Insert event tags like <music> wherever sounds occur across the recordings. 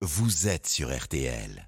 vous êtes sur RTL.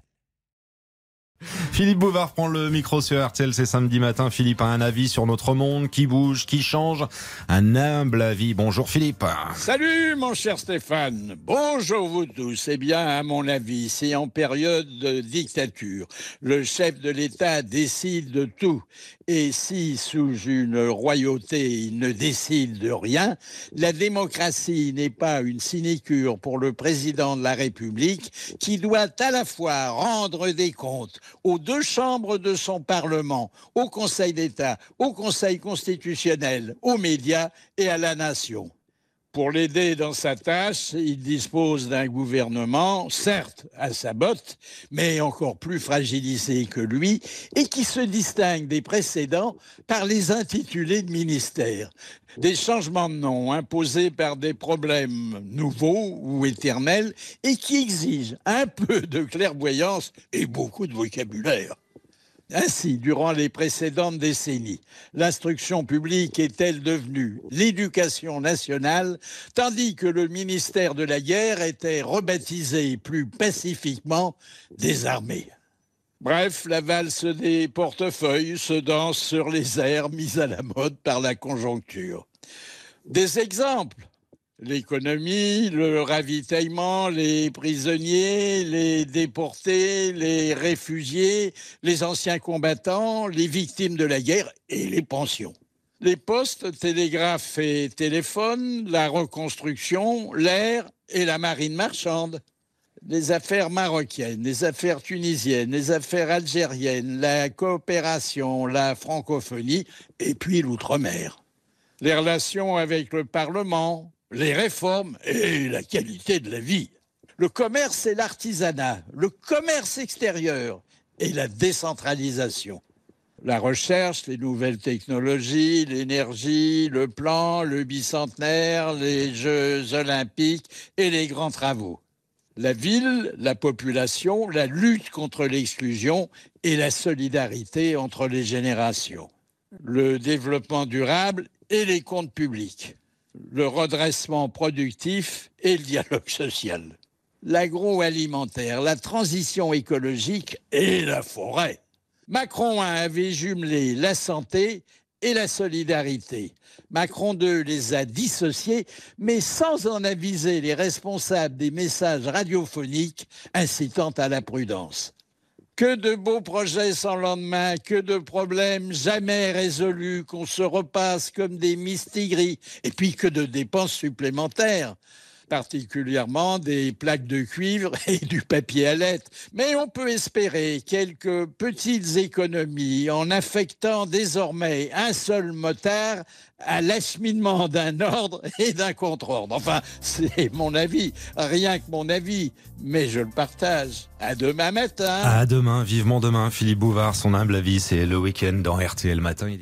Philippe Bouvard prend le micro sur RTL, c'est samedi matin. Philippe a un avis sur notre monde qui bouge, qui change. Un humble avis. Bonjour Philippe. Salut mon cher Stéphane. Bonjour vous tous. Eh bien, à mon avis, c'est en période de dictature. Le chef de l'État décide de tout. Et si sous une royauté il ne décide de rien, la démocratie n'est pas une sinécure pour le président de la République qui doit à la fois rendre des comptes aux deux chambres de son Parlement, au Conseil d'État, au Conseil constitutionnel, aux médias et à la nation. Pour l'aider dans sa tâche, il dispose d'un gouvernement, certes à sa botte, mais encore plus fragilisé que lui, et qui se distingue des précédents par les intitulés de ministères. Des changements de nom imposés par des problèmes nouveaux ou éternels et qui exigent un peu de clairvoyance et beaucoup de vocabulaire. Ainsi, durant les précédentes décennies, l'instruction publique est-elle devenue l'éducation nationale, tandis que le ministère de la guerre était rebaptisé plus pacifiquement des armées? Bref, la valse des portefeuilles se danse sur les airs mis à la mode par la conjoncture. Des exemples l'économie, le ravitaillement, les prisonniers, les déportés, les réfugiés, les anciens combattants, les victimes de la guerre et les pensions. Les postes, télégraphes et téléphones, la reconstruction, l'air et la marine marchande. Les affaires marocaines, les affaires tunisiennes, les affaires algériennes, la coopération, la francophonie et puis l'outre-mer. Les relations avec le Parlement, les réformes et la qualité de la vie. Le commerce et l'artisanat, le commerce extérieur et la décentralisation. La recherche, les nouvelles technologies, l'énergie, le plan, le bicentenaire, les Jeux olympiques et les grands travaux. La ville, la population, la lutte contre l'exclusion et la solidarité entre les générations. Le développement durable et les comptes publics le redressement productif et le dialogue <laughs> social. L'agroalimentaire, la transition écologique et la forêt. Macron avait jumelé la santé et la solidarité. Macron II les a dissociés, mais sans en aviser les responsables des messages radiophoniques incitant à la prudence. Que de beaux projets sans lendemain, que de problèmes jamais résolus, qu'on se repasse comme des mistigris, et puis que de dépenses supplémentaires particulièrement des plaques de cuivre <laughs> et du papier à lettres. Mais on peut espérer quelques petites économies en affectant désormais un seul motard à l'acheminement d'un ordre et d'un contre-ordre. Enfin, c'est mon avis, rien que mon avis, mais je le partage. À demain matin. À demain, vivement demain. Philippe Bouvard, son humble avis, c'est le week-end dans RTL Matin.